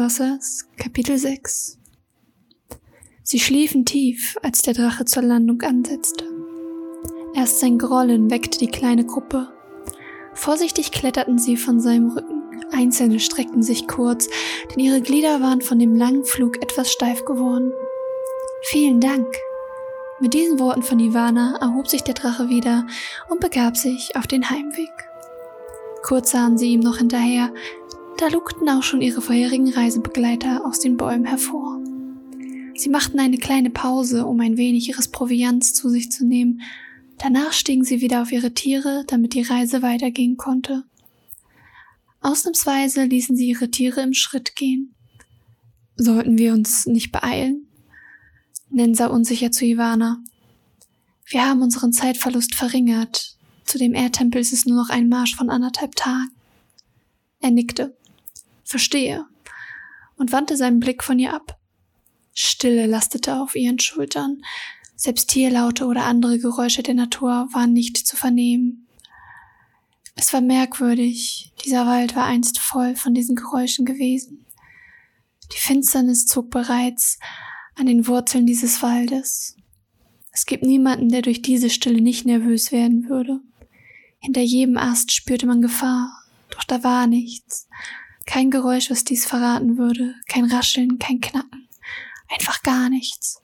Wassers, Kapitel 6 Sie schliefen tief, als der Drache zur Landung ansetzte. Erst sein Grollen weckte die kleine Gruppe. Vorsichtig kletterten sie von seinem Rücken. Einzelne streckten sich kurz, denn ihre Glieder waren von dem langen Flug etwas steif geworden. Vielen Dank. Mit diesen Worten von Ivana erhob sich der Drache wieder und begab sich auf den Heimweg. Kurz sahen sie ihm noch hinterher, da lugten auch schon ihre vorherigen Reisebegleiter aus den Bäumen hervor. Sie machten eine kleine Pause, um ein wenig ihres Proviants zu sich zu nehmen. Danach stiegen sie wieder auf ihre Tiere, damit die Reise weitergehen konnte. Ausnahmsweise ließen sie ihre Tiere im Schritt gehen. Sollten wir uns nicht beeilen? Nensa unsicher zu Ivana. Wir haben unseren Zeitverlust verringert. Zu dem Erdtempel ist es nur noch ein Marsch von anderthalb Tagen. Er nickte. Verstehe. Und wandte seinen Blick von ihr ab. Stille lastete auf ihren Schultern. Selbst Tierlaute oder andere Geräusche der Natur waren nicht zu vernehmen. Es war merkwürdig. Dieser Wald war einst voll von diesen Geräuschen gewesen. Die Finsternis zog bereits an den Wurzeln dieses Waldes. Es gibt niemanden, der durch diese Stille nicht nervös werden würde. Hinter jedem Ast spürte man Gefahr, doch da war nichts. Kein Geräusch, was dies verraten würde, kein Rascheln, kein Knacken, einfach gar nichts.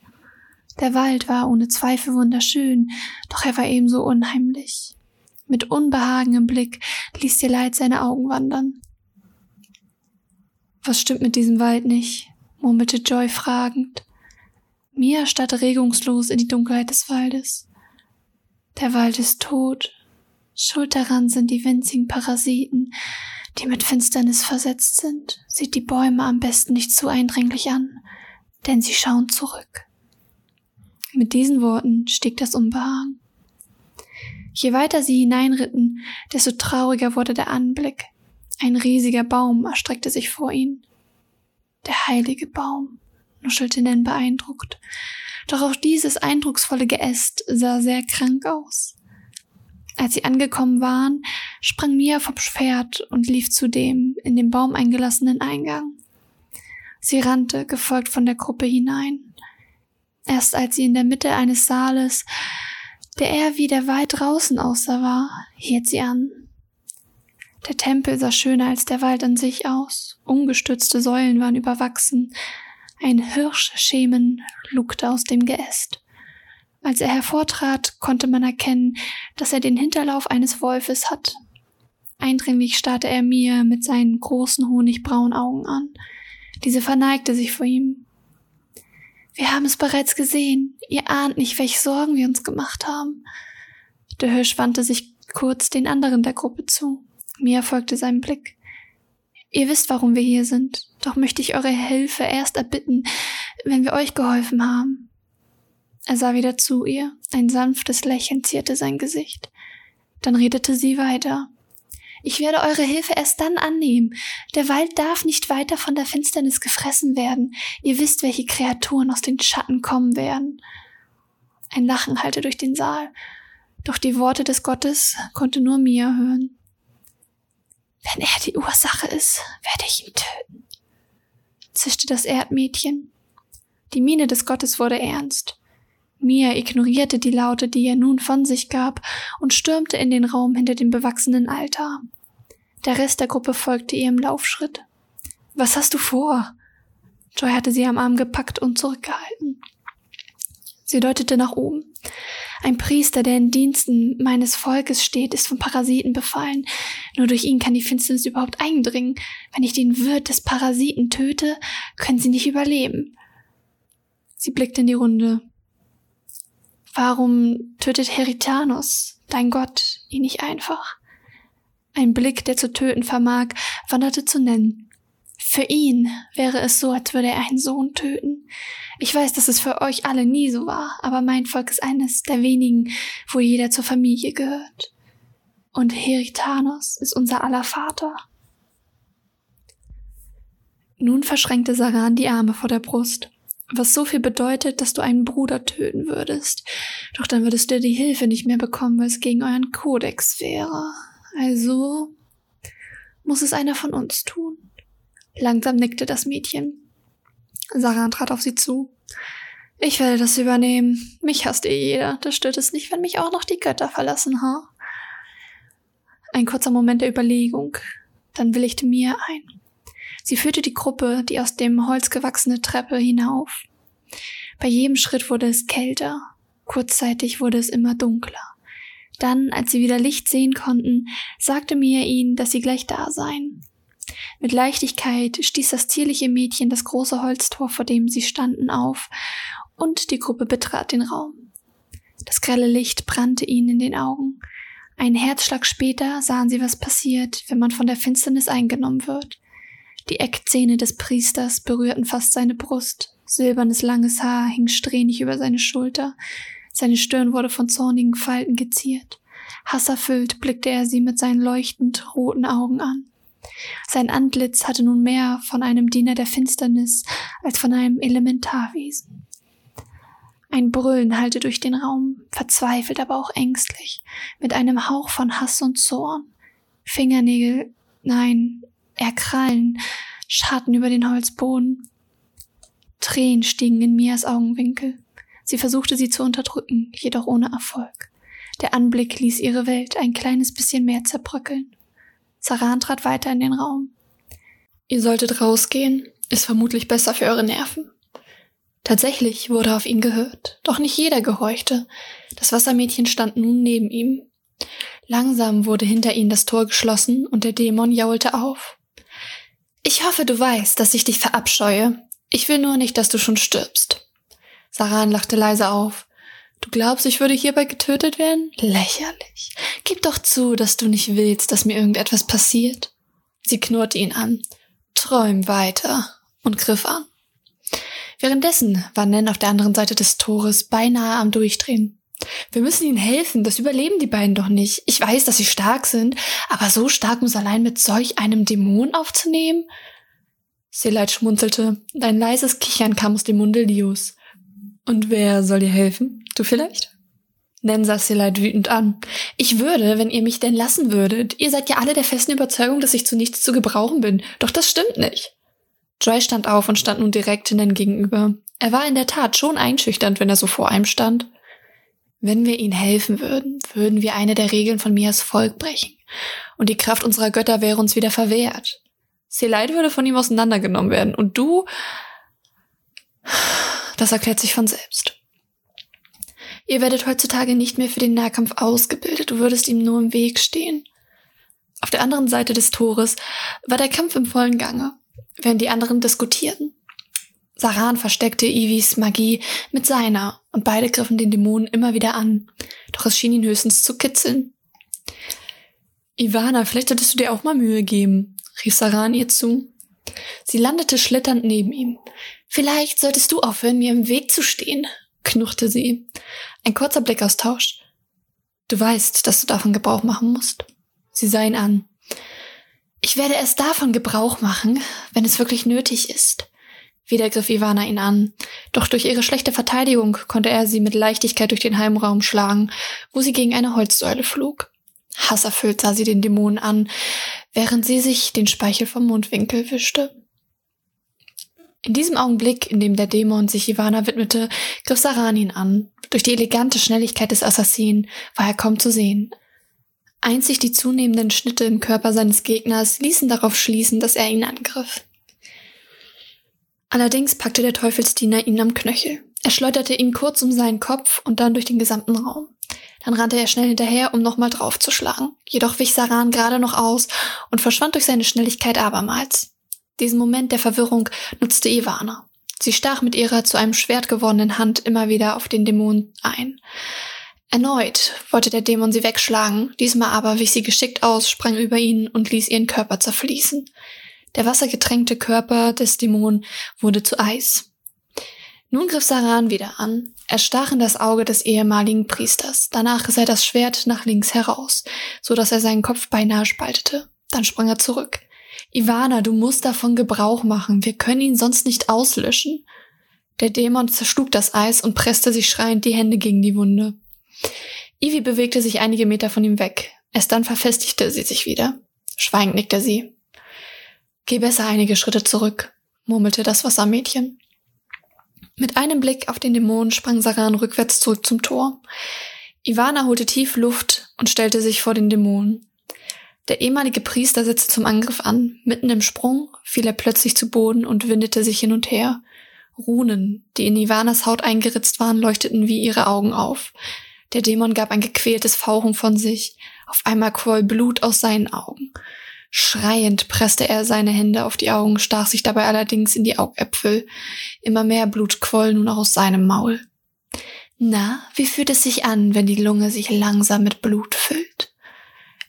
Der Wald war ohne Zweifel wunderschön, doch er war ebenso unheimlich. Mit Unbehagen im Blick ließ dir Leid seine Augen wandern. Was stimmt mit diesem Wald nicht? murmelte Joy fragend. Mia starrte regungslos in die Dunkelheit des Waldes. Der Wald ist tot. Schuld daran sind die winzigen Parasiten, die mit Finsternis versetzt sind. Sieht die Bäume am besten nicht zu eindringlich an, denn sie schauen zurück. Mit diesen Worten stieg das Unbehagen. Je weiter sie hineinritten, desto trauriger wurde der Anblick. Ein riesiger Baum erstreckte sich vor ihnen. Der heilige Baum nuschelte Nen beeindruckt. Doch auch dieses eindrucksvolle Geäst sah sehr krank aus. Als sie angekommen waren, sprang Mia vom Pferd und lief zu dem in den Baum eingelassenen Eingang. Sie rannte, gefolgt von der Gruppe hinein. Erst als sie in der Mitte eines Saales, der eher wie der weit draußen aussah, war, hielt sie an. Der Tempel sah schöner als der Wald an sich aus. Umgestürzte Säulen waren überwachsen, ein Hirschschemen lugte aus dem Geäst. Als er hervortrat, konnte man erkennen, dass er den Hinterlauf eines Wolfes hat. Eindringlich starrte er mir mit seinen großen honigbraunen Augen an. Diese verneigte sich vor ihm. Wir haben es bereits gesehen. Ihr ahnt nicht, welche Sorgen wir uns gemacht haben. Der Hirsch wandte sich kurz den anderen der Gruppe zu. Mia folgte seinem Blick. Ihr wisst, warum wir hier sind. Doch möchte ich eure Hilfe erst erbitten, wenn wir euch geholfen haben. Er sah wieder zu ihr. Ein sanftes Lächeln zierte sein Gesicht. Dann redete sie weiter. Ich werde eure Hilfe erst dann annehmen. Der Wald darf nicht weiter von der Finsternis gefressen werden. Ihr wisst, welche Kreaturen aus den Schatten kommen werden. Ein Lachen hallte durch den Saal. Doch die Worte des Gottes konnte nur Mia hören. Wenn er die Ursache ist, werde ich ihn töten, zischte das Erdmädchen. Die Miene des Gottes wurde ernst. Mia ignorierte die Laute, die er nun von sich gab, und stürmte in den Raum hinter dem bewachsenen Altar. Der Rest der Gruppe folgte ihr im Laufschritt. Was hast du vor? Joy hatte sie am Arm gepackt und zurückgehalten. Sie deutete nach oben. Ein Priester, der in Diensten meines Volkes steht, ist von Parasiten befallen. Nur durch ihn kann die Finsternis überhaupt eindringen. Wenn ich den Wirt des Parasiten töte, können sie nicht überleben. Sie blickte in die Runde. Warum tötet Heritanos, dein Gott, ihn nicht einfach? Ein Blick, der zu töten vermag, wanderte zu nennen. Für ihn wäre es so, als würde er einen Sohn töten. Ich weiß, dass es für euch alle nie so war, aber mein Volk ist eines der wenigen, wo jeder zur Familie gehört. Und Heritanos ist unser aller Vater. Nun verschränkte Saran die Arme vor der Brust, was so viel bedeutet, dass du einen Bruder töten würdest. Doch dann würdest du die Hilfe nicht mehr bekommen, weil es gegen euren Kodex wäre. Also muss es einer von uns tun. Langsam nickte das Mädchen. Saran trat auf sie zu. Ich werde das übernehmen. Mich hasst eh jeder. Das stört es nicht, wenn mich auch noch die Götter verlassen, ha? Huh? Ein kurzer Moment der Überlegung. Dann willigte Mia ein. Sie führte die Gruppe die aus dem Holz gewachsene Treppe hinauf. Bei jedem Schritt wurde es kälter. Kurzzeitig wurde es immer dunkler. Dann, als sie wieder Licht sehen konnten, sagte Mia ihnen, dass sie gleich da seien. Mit Leichtigkeit stieß das zierliche Mädchen das große Holztor, vor dem sie standen, auf, und die Gruppe betrat den Raum. Das grelle Licht brannte ihnen in den Augen. Einen Herzschlag später sahen sie, was passiert, wenn man von der Finsternis eingenommen wird. Die Eckzähne des Priesters berührten fast seine Brust. Silbernes langes Haar hing strähnig über seine Schulter. Seine Stirn wurde von zornigen Falten geziert. Hasserfüllt blickte er sie mit seinen leuchtend roten Augen an. Sein Antlitz hatte nun mehr von einem Diener der Finsternis als von einem Elementarwesen. Ein Brüllen hallte durch den Raum, verzweifelt, aber auch ängstlich, mit einem Hauch von Hass und Zorn. Fingernägel, nein, eher Krallen, scharten über den Holzboden. Tränen stiegen in Mias Augenwinkel. Sie versuchte sie zu unterdrücken, jedoch ohne Erfolg. Der Anblick ließ ihre Welt ein kleines bisschen mehr zerbröckeln. Saran trat weiter in den Raum. Ihr solltet rausgehen, ist vermutlich besser für eure Nerven. Tatsächlich wurde auf ihn gehört, doch nicht jeder gehorchte. Das Wassermädchen stand nun neben ihm. Langsam wurde hinter ihnen das Tor geschlossen und der Dämon jaulte auf. Ich hoffe, du weißt, dass ich dich verabscheue. Ich will nur nicht, dass du schon stirbst. Saran lachte leise auf. Du glaubst, ich würde hierbei getötet werden? Lächerlich. Gib doch zu, dass du nicht willst, dass mir irgendetwas passiert. Sie knurrte ihn an. Träum weiter und griff an. Währenddessen war Nen auf der anderen Seite des Tores beinahe am Durchdrehen. Wir müssen ihnen helfen, das überleben die beiden doch nicht. Ich weiß, dass sie stark sind, aber so stark muss allein mit solch einem Dämon aufzunehmen? Seleit schmunzelte, und ein leises Kichern kam aus dem Munde Lios. Und wer soll dir helfen? Du vielleicht? Nen sah Seleit wütend an. Ich würde, wenn ihr mich denn lassen würdet. Ihr seid ja alle der festen Überzeugung, dass ich zu nichts zu gebrauchen bin. Doch das stimmt nicht. Joy stand auf und stand nun direkt Nen gegenüber. Er war in der Tat schon einschüchternd, wenn er so vor einem stand. Wenn wir ihnen helfen würden, würden wir eine der Regeln von Mias Volk brechen. Und die Kraft unserer Götter wäre uns wieder verwehrt. Seleit würde von ihm auseinandergenommen werden. Und du... Das erklärt sich von selbst. Ihr werdet heutzutage nicht mehr für den Nahkampf ausgebildet, du würdest ihm nur im Weg stehen. Auf der anderen Seite des Tores war der Kampf im vollen Gange während die anderen diskutierten. Saran versteckte Ivis Magie mit seiner und beide griffen den Dämonen immer wieder an, doch es schien ihn höchstens zu kitzeln. Ivana, vielleicht solltest du dir auch mal Mühe geben, rief Saran ihr zu. Sie landete schlitternd neben ihm. Vielleicht solltest du aufhören, mir im Weg zu stehen, knurrte sie. Ein kurzer Blickaustausch. Du weißt, dass du davon Gebrauch machen musst. Sie sah ihn an. Ich werde erst davon Gebrauch machen, wenn es wirklich nötig ist. Wieder griff Ivana ihn an, doch durch ihre schlechte Verteidigung konnte er sie mit Leichtigkeit durch den Heimraum schlagen, wo sie gegen eine Holzsäule flog. Hasserfüllt sah sie den Dämonen an, während sie sich den Speichel vom Mundwinkel wischte. In diesem Augenblick, in dem der Dämon sich Ivana widmete, griff Saran ihn an. Durch die elegante Schnelligkeit des Assassinen war er kaum zu sehen. Einzig die zunehmenden Schnitte im Körper seines Gegners ließen darauf schließen, dass er ihn angriff. Allerdings packte der Teufelsdiener ihn am Knöchel. Er schleuderte ihn kurz um seinen Kopf und dann durch den gesamten Raum. Dann rannte er schnell hinterher, um nochmal draufzuschlagen. Jedoch wich Saran gerade noch aus und verschwand durch seine Schnelligkeit abermals. Diesen Moment der Verwirrung nutzte Ivana. Sie stach mit ihrer zu einem Schwert gewordenen Hand immer wieder auf den Dämon ein. Erneut wollte der Dämon sie wegschlagen, diesmal aber wich sie geschickt aus, sprang über ihn und ließ ihren Körper zerfließen. Der wassergetränkte Körper des Dämonen wurde zu Eis. Nun griff Saran wieder an. Er stach in das Auge des ehemaligen Priesters. Danach riss er das Schwert nach links heraus, so dass er seinen Kopf beinahe spaltete. Dann sprang er zurück. Ivana, du musst davon Gebrauch machen. Wir können ihn sonst nicht auslöschen. Der Dämon zerschlug das Eis und presste sich schreiend die Hände gegen die Wunde. Ivy bewegte sich einige Meter von ihm weg. Erst dann verfestigte sie sich wieder. Schweigend nickte sie. Geh besser einige Schritte zurück, murmelte das Wassermädchen. Mit einem Blick auf den Dämon sprang Saran rückwärts zurück zum Tor. Ivana holte tief Luft und stellte sich vor den Dämonen. Der ehemalige Priester setzte zum Angriff an. Mitten im Sprung fiel er plötzlich zu Boden und windete sich hin und her. Runen, die in Ivanas Haut eingeritzt waren, leuchteten wie ihre Augen auf. Der Dämon gab ein gequältes Fauchen von sich. Auf einmal quoll Blut aus seinen Augen. Schreiend presste er seine Hände auf die Augen, stach sich dabei allerdings in die Augäpfel. Immer mehr Blut quoll nun auch aus seinem Maul. Na, wie fühlt es sich an, wenn die Lunge sich langsam mit Blut füllt?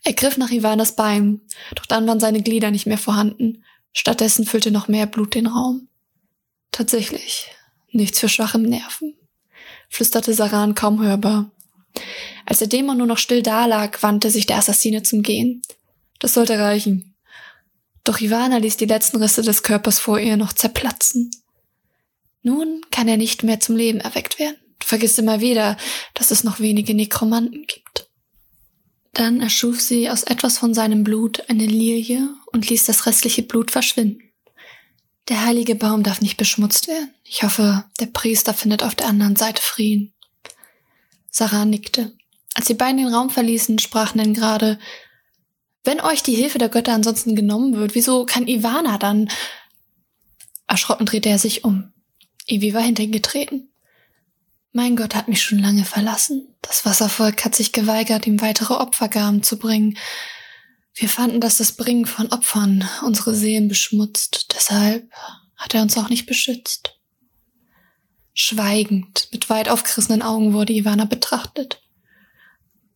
Er griff nach Ivanas Bein, doch dann waren seine Glieder nicht mehr vorhanden. Stattdessen füllte noch mehr Blut den Raum. Tatsächlich, nichts für schwache Nerven, flüsterte Saran kaum hörbar. Als der Dämon nur noch still dalag, wandte sich der Assassine zum Gehen. Das sollte reichen. Doch Ivana ließ die letzten Risse des Körpers vor ihr noch zerplatzen. Nun kann er nicht mehr zum Leben erweckt werden. Vergiss immer wieder, dass es noch wenige Nekromanten gibt. Dann erschuf sie aus etwas von seinem Blut eine Lilie und ließ das restliche Blut verschwinden. Der heilige Baum darf nicht beschmutzt werden. Ich hoffe, der Priester findet auf der anderen Seite Frieden. Sarah nickte. Als die beiden den Raum verließen, sprachen dann gerade, wenn euch die Hilfe der Götter ansonsten genommen wird, wieso kann Ivana dann? Erschrocken drehte er sich um. Ivi war hinter ihn getreten. Mein Gott hat mich schon lange verlassen. Das Wasservolk hat sich geweigert, ihm weitere Opfergaben zu bringen. Wir fanden, dass das Bringen von Opfern unsere Seelen beschmutzt. Deshalb hat er uns auch nicht beschützt. Schweigend, mit weit aufgerissenen Augen wurde Ivana betrachtet.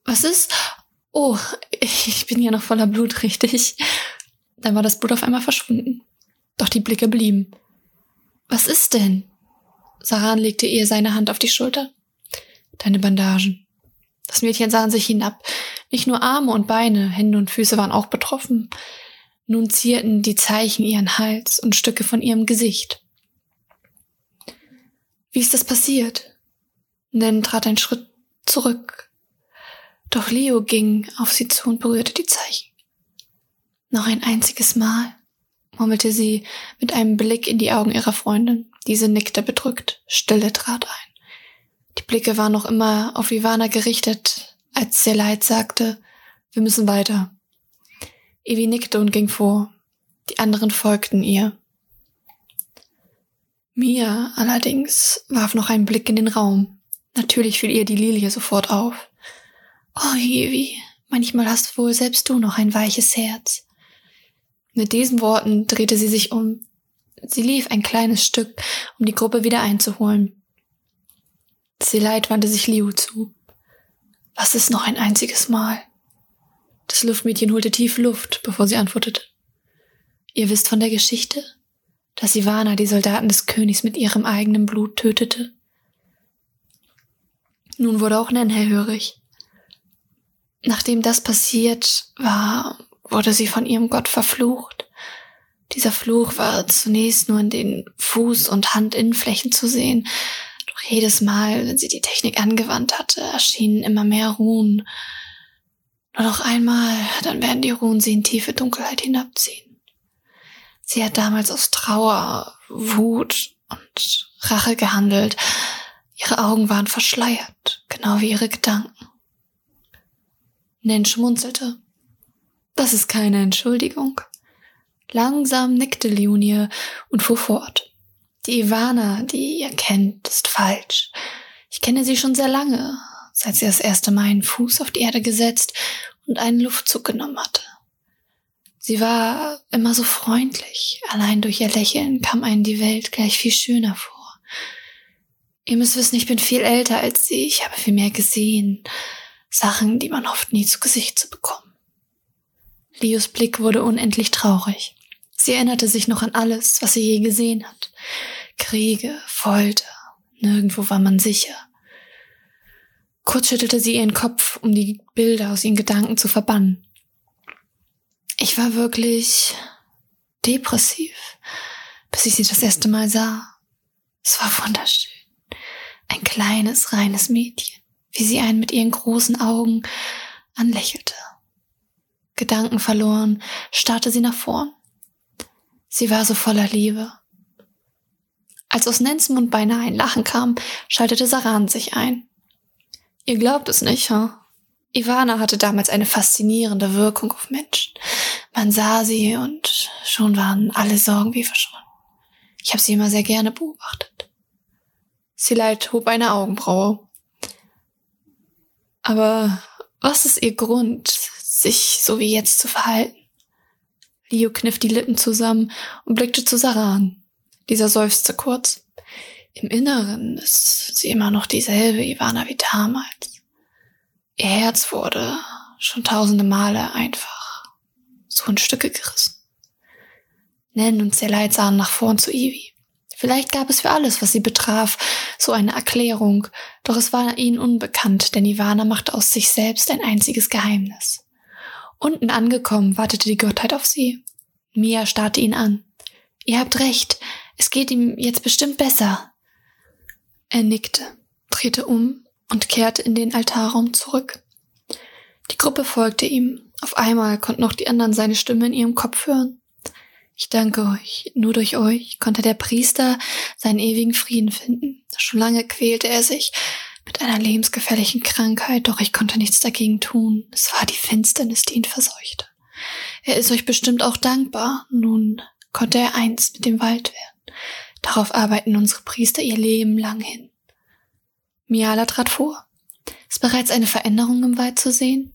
Was ist? Oh, ich bin ja noch voller Blut, richtig. Dann war das Blut auf einmal verschwunden. Doch die Blicke blieben. Was ist denn? Saran legte ihr seine Hand auf die Schulter. Deine Bandagen. Das Mädchen sah an sich hinab. Nicht nur Arme und Beine, Hände und Füße waren auch betroffen. Nun zierten die Zeichen ihren Hals und Stücke von ihrem Gesicht. Wie ist das passiert? Nen trat einen Schritt zurück. Doch Leo ging auf sie zu und berührte die Zeichen. Noch ein einziges Mal murmelte sie mit einem Blick in die Augen ihrer Freundin. Diese nickte bedrückt. Stille trat ein. Die Blicke waren noch immer auf Ivana gerichtet, als der Leid sagte, wir müssen weiter. Evi nickte und ging vor. Die anderen folgten ihr. Mia allerdings warf noch einen Blick in den Raum. Natürlich fiel ihr die Lilie sofort auf. Oh, Evi, manchmal hast wohl selbst du noch ein weiches Herz. Mit diesen Worten drehte sie sich um. Sie lief ein kleines Stück, um die Gruppe wieder einzuholen. Seleit wandte sich Liu zu. Was ist noch ein einziges Mal? Das Luftmädchen holte tief Luft, bevor sie antwortete. Ihr wisst von der Geschichte, dass Ivana die Soldaten des Königs mit ihrem eigenen Blut tötete. Nun wurde auch Nen hellhörig. Nachdem das passiert war, wurde sie von ihrem Gott verflucht. Dieser Fluch war zunächst nur in den Fuß- und Handinnenflächen zu sehen, doch jedes Mal, wenn sie die Technik angewandt hatte, erschienen immer mehr Ruhen. Nur noch einmal, dann werden die Ruhen sie in tiefe Dunkelheit hinabziehen. Sie hat damals aus Trauer, Wut und Rache gehandelt. Ihre Augen waren verschleiert, genau wie ihre Gedanken. Nen schmunzelte. Das ist keine Entschuldigung. Langsam nickte Leonie und fuhr fort. Die Ivana, die ihr kennt, ist falsch. Ich kenne sie schon sehr lange, seit sie das erste Mal einen Fuß auf die Erde gesetzt und einen Luftzug genommen hatte. Sie war immer so freundlich. Allein durch ihr Lächeln kam einen die Welt gleich viel schöner vor. Ihr müsst wissen, ich bin viel älter als sie. Ich habe viel mehr gesehen. Sachen, die man hofft nie zu Gesicht zu bekommen. Leos Blick wurde unendlich traurig. Sie erinnerte sich noch an alles, was sie je gesehen hat. Kriege, Folter, nirgendwo war man sicher. Kurz schüttelte sie ihren Kopf, um die Bilder aus ihren Gedanken zu verbannen. Ich war wirklich depressiv, bis ich sie das erste Mal sah. Es war wunderschön. Ein kleines, reines Mädchen, wie sie einen mit ihren großen Augen anlächelte. Gedanken verloren, starrte sie nach vorn. Sie war so voller Liebe. Als aus Nens Mund beinahe ein Lachen kam, schaltete Saran sich ein. Ihr glaubt es nicht, ha? Huh? Ivana hatte damals eine faszinierende Wirkung auf Menschen. Man sah sie und schon waren alle Sorgen wie verschwunden. Ich habe sie immer sehr gerne beobachtet. Sileit hob eine Augenbraue. Aber was ist ihr Grund, sich so wie jetzt zu verhalten? Leo kniff die Lippen zusammen und blickte zu Saran. Dieser seufzte kurz. Im Inneren ist sie immer noch dieselbe Ivana wie damals. Ihr Herz wurde schon tausende Male einfach so in Stücke gerissen. Nen und Seleit sahen nach vorn zu Ivy. Vielleicht gab es für alles, was sie betraf, so eine Erklärung, doch es war ihnen unbekannt, denn Ivana machte aus sich selbst ein einziges Geheimnis. Unten angekommen, wartete die Gottheit auf sie. Mia starrte ihn an. Ihr habt recht, es geht ihm jetzt bestimmt besser. Er nickte, drehte um und kehrte in den Altarraum zurück. Die Gruppe folgte ihm. Auf einmal konnten auch die anderen seine Stimme in ihrem Kopf hören. Ich danke euch. Nur durch euch konnte der Priester seinen ewigen Frieden finden. Schon lange quälte er sich mit einer lebensgefährlichen Krankheit, doch ich konnte nichts dagegen tun. Es war die Finsternis, die ihn verseuchte. Er ist euch bestimmt auch dankbar. Nun konnte er eins mit dem Wald werden. Darauf arbeiten unsere Priester ihr Leben lang hin. Miala trat vor. Ist bereits eine Veränderung im Wald zu sehen?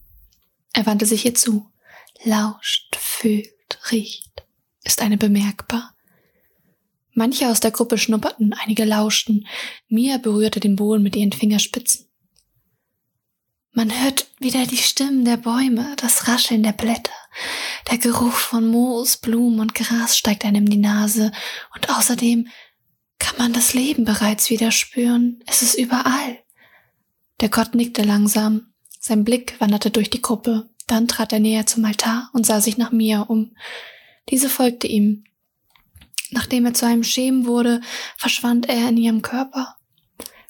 Er wandte sich ihr zu. Lauscht, fühlt, riecht ist eine bemerkbar. Manche aus der Gruppe schnupperten, einige lauschten. Mia berührte den Boden mit ihren Fingerspitzen. Man hört wieder die Stimmen der Bäume, das Rascheln der Blätter. Der Geruch von Moos, Blumen und Gras steigt einem in die Nase und außerdem kann man das Leben bereits wieder spüren. Es ist überall. Der Gott nickte langsam. Sein Blick wanderte durch die Gruppe. Dann trat er näher zum Altar und sah sich nach Mia um. Diese folgte ihm. Nachdem er zu einem Schemen wurde, verschwand er in ihrem Körper.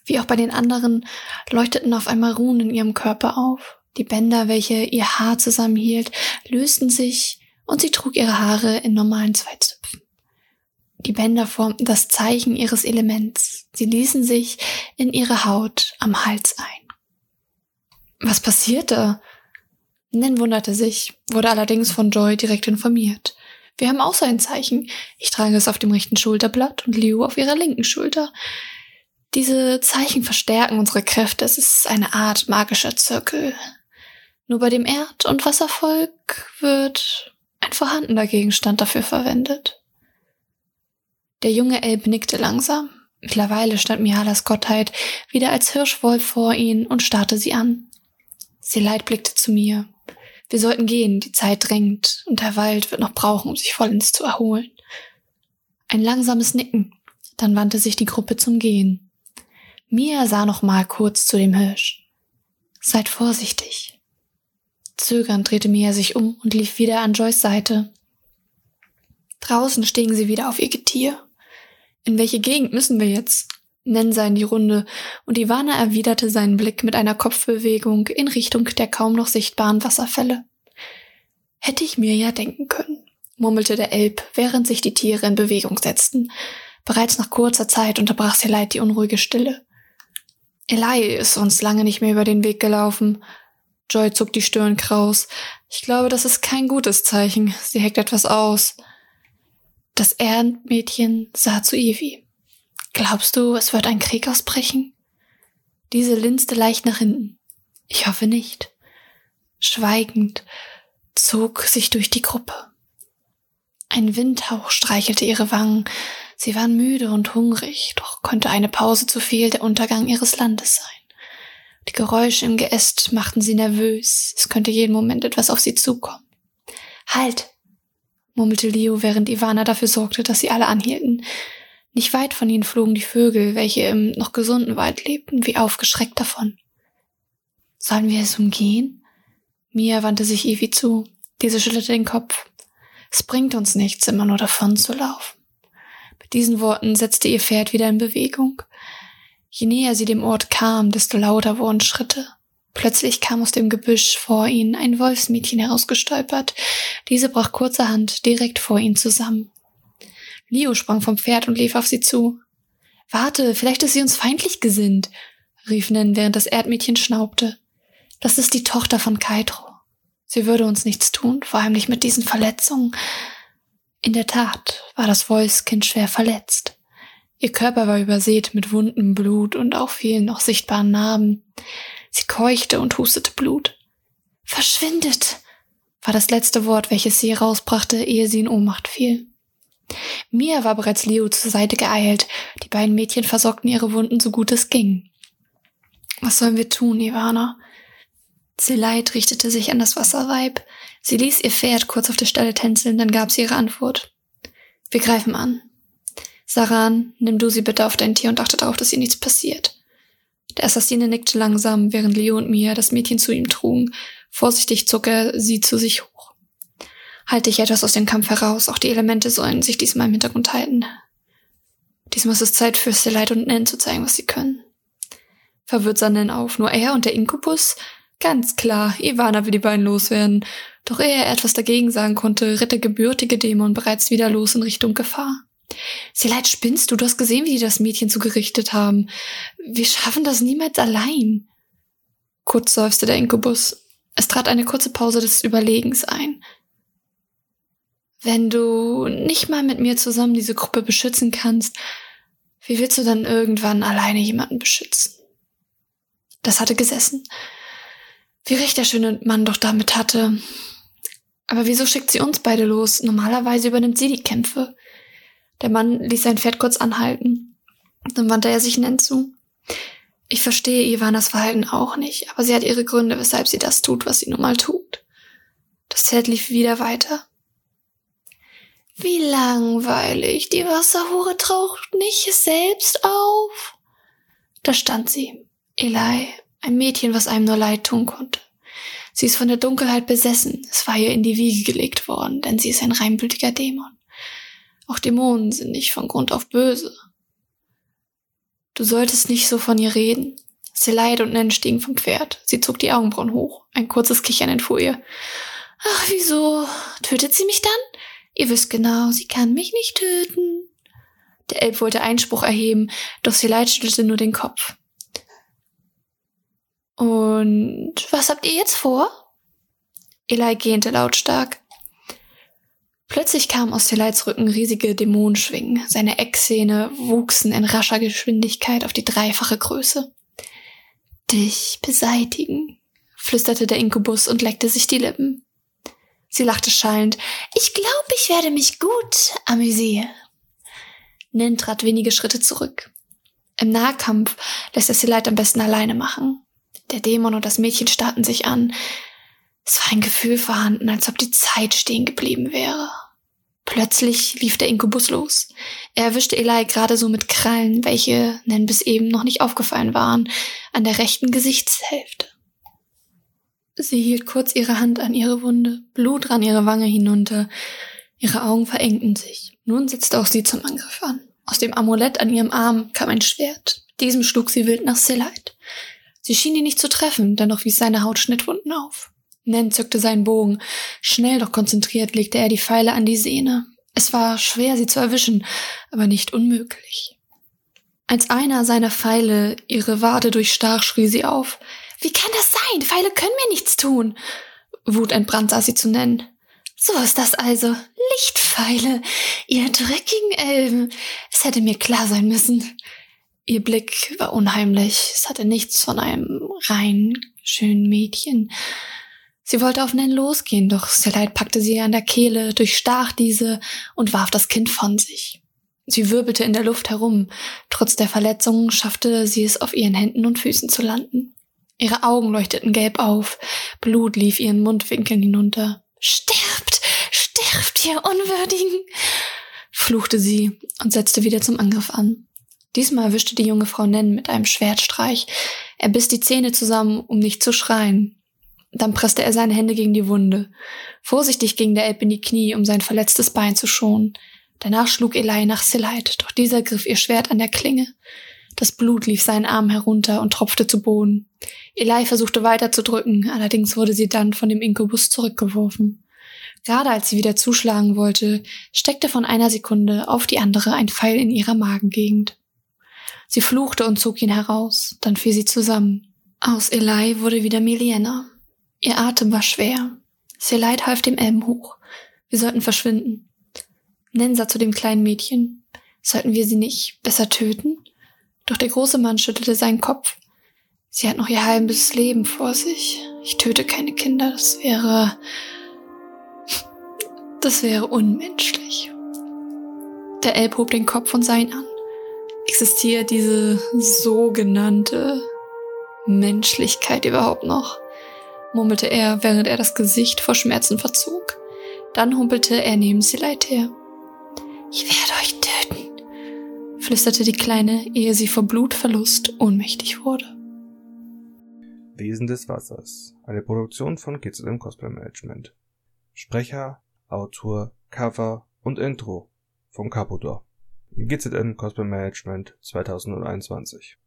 Wie auch bei den anderen leuchteten auf einmal Runen in ihrem Körper auf. Die Bänder, welche ihr Haar zusammenhielt, lösten sich und sie trug ihre Haare in normalen Zweizöpfen. Die Bänder formten das Zeichen ihres Elements. Sie ließen sich in ihre Haut am Hals ein. Was passierte? Nen wunderte sich, wurde allerdings von Joy direkt informiert. Wir haben auch so ein Zeichen. Ich trage es auf dem rechten Schulterblatt und Liu auf ihrer linken Schulter. Diese Zeichen verstärken unsere Kräfte. Es ist eine Art magischer Zirkel. Nur bei dem Erd- und Wasservolk wird ein vorhandener Gegenstand dafür verwendet. Der junge Elb nickte langsam. Mittlerweile stand Mihalas Gottheit wieder als Hirschwolf vor ihn und starrte sie an. Sie leid blickte zu mir. Wir sollten gehen, die Zeit drängt und der Wald wird noch brauchen, um sich vollends zu erholen. Ein langsames Nicken, dann wandte sich die Gruppe zum Gehen. Mia sah noch mal kurz zu dem Hirsch. Seid vorsichtig. Zögernd drehte Mia sich um und lief wieder an Joyce Seite. Draußen stiegen sie wieder auf ihr Getier. In welche Gegend müssen wir jetzt? Nensa in die Runde, und Ivana erwiderte seinen Blick mit einer Kopfbewegung in Richtung der kaum noch sichtbaren Wasserfälle. Hätte ich mir ja denken können, murmelte der Elb, während sich die Tiere in Bewegung setzten. Bereits nach kurzer Zeit unterbrach sie leid die unruhige Stille. Eli ist uns lange nicht mehr über den Weg gelaufen. Joy zog die Stirn kraus. Ich glaube, das ist kein gutes Zeichen. Sie heckt etwas aus. Das Erdmädchen sah zu Evie. Glaubst du, es wird ein Krieg ausbrechen? Diese linste leicht nach hinten. Ich hoffe nicht. Schweigend zog sich durch die Gruppe. Ein Windhauch streichelte ihre Wangen. Sie waren müde und hungrig, doch konnte eine Pause zu viel der Untergang ihres Landes sein. Die Geräusche im Geäst machten sie nervös. Es könnte jeden Moment etwas auf sie zukommen. Halt! murmelte Leo, während Ivana dafür sorgte, dass sie alle anhielten. Nicht weit von ihnen flogen die Vögel, welche im noch gesunden Wald lebten, wie aufgeschreckt davon. Sollen wir es umgehen? Mia wandte sich Evie zu. Diese schüttelte den Kopf. Es bringt uns nichts, immer nur davon zu laufen. Mit diesen Worten setzte ihr Pferd wieder in Bewegung. Je näher sie dem Ort kam, desto lauter wurden Schritte. Plötzlich kam aus dem Gebüsch vor ihnen ein Wolfsmädchen herausgestolpert. Diese brach kurzerhand direkt vor ihnen zusammen. Leo sprang vom Pferd und lief auf sie zu. Warte, vielleicht ist sie uns feindlich gesinnt, rief Nen, während das Erdmädchen schnaubte. Das ist die Tochter von Kaitro. Sie würde uns nichts tun, vor allem nicht mit diesen Verletzungen. In der Tat war das Wolfskind schwer verletzt. Ihr Körper war übersät mit Wunden, Blut und auch vielen noch sichtbaren Narben. Sie keuchte und hustete Blut. Verschwindet! war das letzte Wort, welches sie herausbrachte, ehe sie in Ohnmacht fiel. Mia war bereits Leo zur Seite geeilt. Die beiden Mädchen versorgten ihre Wunden so gut es ging. Was sollen wir tun, Ivana? Zeleit richtete sich an das Wasserweib. Sie ließ ihr Pferd kurz auf der Stelle tänzeln, dann gab sie ihre Antwort. Wir greifen an. Saran, nimm du sie bitte auf dein Tier und achte darauf, dass ihr nichts passiert. Der Assassine nickte langsam, während Leo und Mia das Mädchen zu ihm trugen. Vorsichtig zog er sie zu sich. Halte ich etwas aus dem Kampf heraus, auch die Elemente sollen sich diesmal im Hintergrund halten. Diesmal ist es Zeit für Stelite und Nen zu zeigen, was sie können. Verwirrt sah Nen auf, nur er und der Inkubus Ganz klar, Ivana will die beiden loswerden. Doch ehe er etwas dagegen sagen konnte, ritt der gebürtige Dämon bereits wieder los in Richtung Gefahr. Leid, spinnst du? Du hast gesehen, wie die das Mädchen zugerichtet haben. Wir schaffen das niemals allein. Kurz seufzte der Inkubus. Es trat eine kurze Pause des Überlegens ein. Wenn du nicht mal mit mir zusammen diese Gruppe beschützen kannst, wie willst du dann irgendwann alleine jemanden beschützen? Das hatte gesessen. Wie recht der schöne Mann doch damit hatte. Aber wieso schickt sie uns beide los? Normalerweise übernimmt sie die Kämpfe. Der Mann ließ sein Pferd kurz anhalten. Dann wandte er sich Nen zu. Ich verstehe Ivanas Verhalten auch nicht, aber sie hat ihre Gründe, weshalb sie das tut, was sie nun mal tut. Das Pferd lief wieder weiter. Wie langweilig, die Wasserhure taucht nicht selbst auf. Da stand sie, Eli, ein Mädchen, was einem nur leid tun konnte. Sie ist von der Dunkelheit besessen. Es war ihr in die Wiege gelegt worden, denn sie ist ein reinblütiger Dämon. Auch Dämonen sind nicht von Grund auf böse. Du solltest nicht so von ihr reden. Seleit und Nen stiegen vom Pferd. Sie zog die Augenbrauen hoch. Ein kurzes Kichern entfuhr ihr. Ach, wieso? Tötet sie mich dann? Ihr wisst genau, sie kann mich nicht töten. Der Elb wollte Einspruch erheben, doch Seleit schüttelte nur den Kopf. Und was habt ihr jetzt vor? Eli gähnte lautstark. Plötzlich kamen aus Elites Rücken riesige Dämonenschwingen. Seine Eckzähne wuchsen in rascher Geschwindigkeit auf die dreifache Größe. Dich beseitigen, flüsterte der Inkubus und leckte sich die Lippen. Sie lachte schallend. Ich glaube, ich werde mich gut amüsieren. Nin trat wenige Schritte zurück. Im Nahkampf lässt er Selite am besten alleine machen. Der Dämon und das Mädchen starrten sich an. Es war ein Gefühl vorhanden, als ob die Zeit stehen geblieben wäre. Plötzlich lief der Inkubus los. Er erwischte Eli gerade so mit Krallen, welche nennen bis eben noch nicht aufgefallen waren, an der rechten Gesichtshälfte. Sie hielt kurz ihre Hand an ihre Wunde, Blut rann ihre Wange hinunter, ihre Augen verengten sich. Nun setzte auch sie zum Angriff an. Aus dem Amulett an ihrem Arm kam ein Schwert. diesem schlug sie wild nach Selite. Sie schien ihn nicht zu treffen, dennoch wies seine Haut Schnittwunden auf. Nen zückte seinen Bogen. Schnell doch konzentriert legte er die Pfeile an die Sehne. Es war schwer, sie zu erwischen, aber nicht unmöglich. Als einer seiner Pfeile ihre Wade durchstach, schrie sie auf. Wie kann das sein? Pfeile können mir nichts tun. Wut entbrannt sah sie zu nennen. So ist das also. Lichtpfeile. Ihr dreckigen Elben. Es hätte mir klar sein müssen. Ihr Blick war unheimlich. Es hatte nichts von einem rein schönen Mädchen. Sie wollte auf Nen losgehen, doch Seleit packte sie an der Kehle, durchstach diese und warf das Kind von sich. Sie wirbelte in der Luft herum. Trotz der Verletzungen schaffte sie es, auf ihren Händen und Füßen zu landen. Ihre Augen leuchteten gelb auf. Blut lief ihren Mundwinkeln hinunter. Sterbt! Sterbt, ihr Unwürdigen! fluchte sie und setzte wieder zum Angriff an. Diesmal erwischte die junge Frau Nen mit einem Schwertstreich. Er biss die Zähne zusammen, um nicht zu schreien. Dann presste er seine Hände gegen die Wunde. Vorsichtig ging der Elb in die Knie, um sein verletztes Bein zu schonen. Danach schlug Eli nach Silite, doch dieser griff ihr Schwert an der Klinge. Das Blut lief seinen Arm herunter und tropfte zu Boden. Eli versuchte weiter zu drücken, allerdings wurde sie dann von dem Inkubus zurückgeworfen. Gerade als sie wieder zuschlagen wollte, steckte von einer Sekunde auf die andere ein Pfeil in ihrer Magengegend. Sie fluchte und zog ihn heraus, dann fiel sie zusammen. Aus Eli wurde wieder Milienna. Ihr Atem war schwer. Seleit half dem Elben hoch. Wir sollten verschwinden. Nensa zu dem kleinen Mädchen. Sollten wir sie nicht besser töten? Doch der große Mann schüttelte seinen Kopf. Sie hat noch ihr halbes Leben vor sich. Ich töte keine Kinder. Das wäre das wäre unmenschlich. Der Elb hob den Kopf und sah ihn an. Existiert diese sogenannte Menschlichkeit überhaupt noch? murmelte er, während er das Gesicht vor Schmerzen verzog. Dann humpelte er neben Sileit her. Ich werde euch töten, flüsterte die Kleine, ehe sie vor Blutverlust ohnmächtig wurde. Wesen des Wassers. Eine Produktion von GZM Cosplay Management. Sprecher Autor, Cover und Intro von Capodor. GZN Cosplay Management 2021